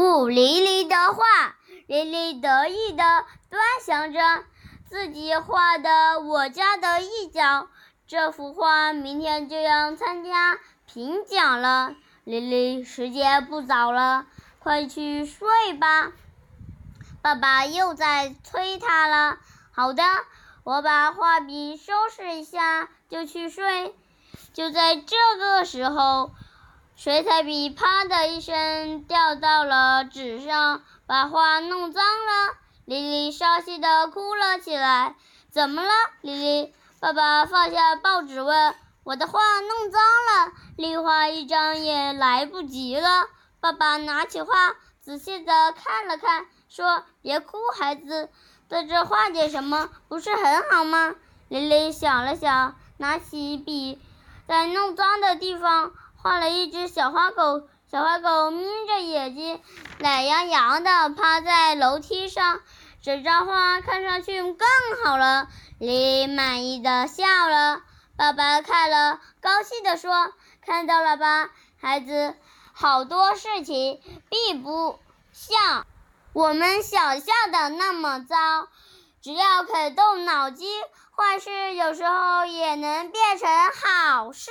不莉莉的画，莉莉得意地端详着自己画的我家的一角。这幅画明天就要参加评奖了，玲玲，时间不早了，快去睡吧。爸爸又在催她了。好的，我把画笔收拾一下就去睡。就在这个时候。水彩笔啪的一声掉到了纸上，把画弄脏了。莉莉伤心的哭了起来。怎么了，莉莉？爸爸放下报纸问。我的画弄脏了，另画一张也来不及了。爸爸拿起画，仔细的看了看，说：“别哭，孩子，在这画点什么，不是很好吗？”莉莉想了想，拿起笔，在弄脏的地方。画了一只小花狗，小花狗眯着眼睛，懒洋洋的趴在楼梯上。这张画看上去更好了，李满意的笑了。爸爸看了，高兴的说：“看到了吧，孩子，好多事情并不像我们想象的那么糟，只要肯动脑筋，坏事有时候也能变成好事。”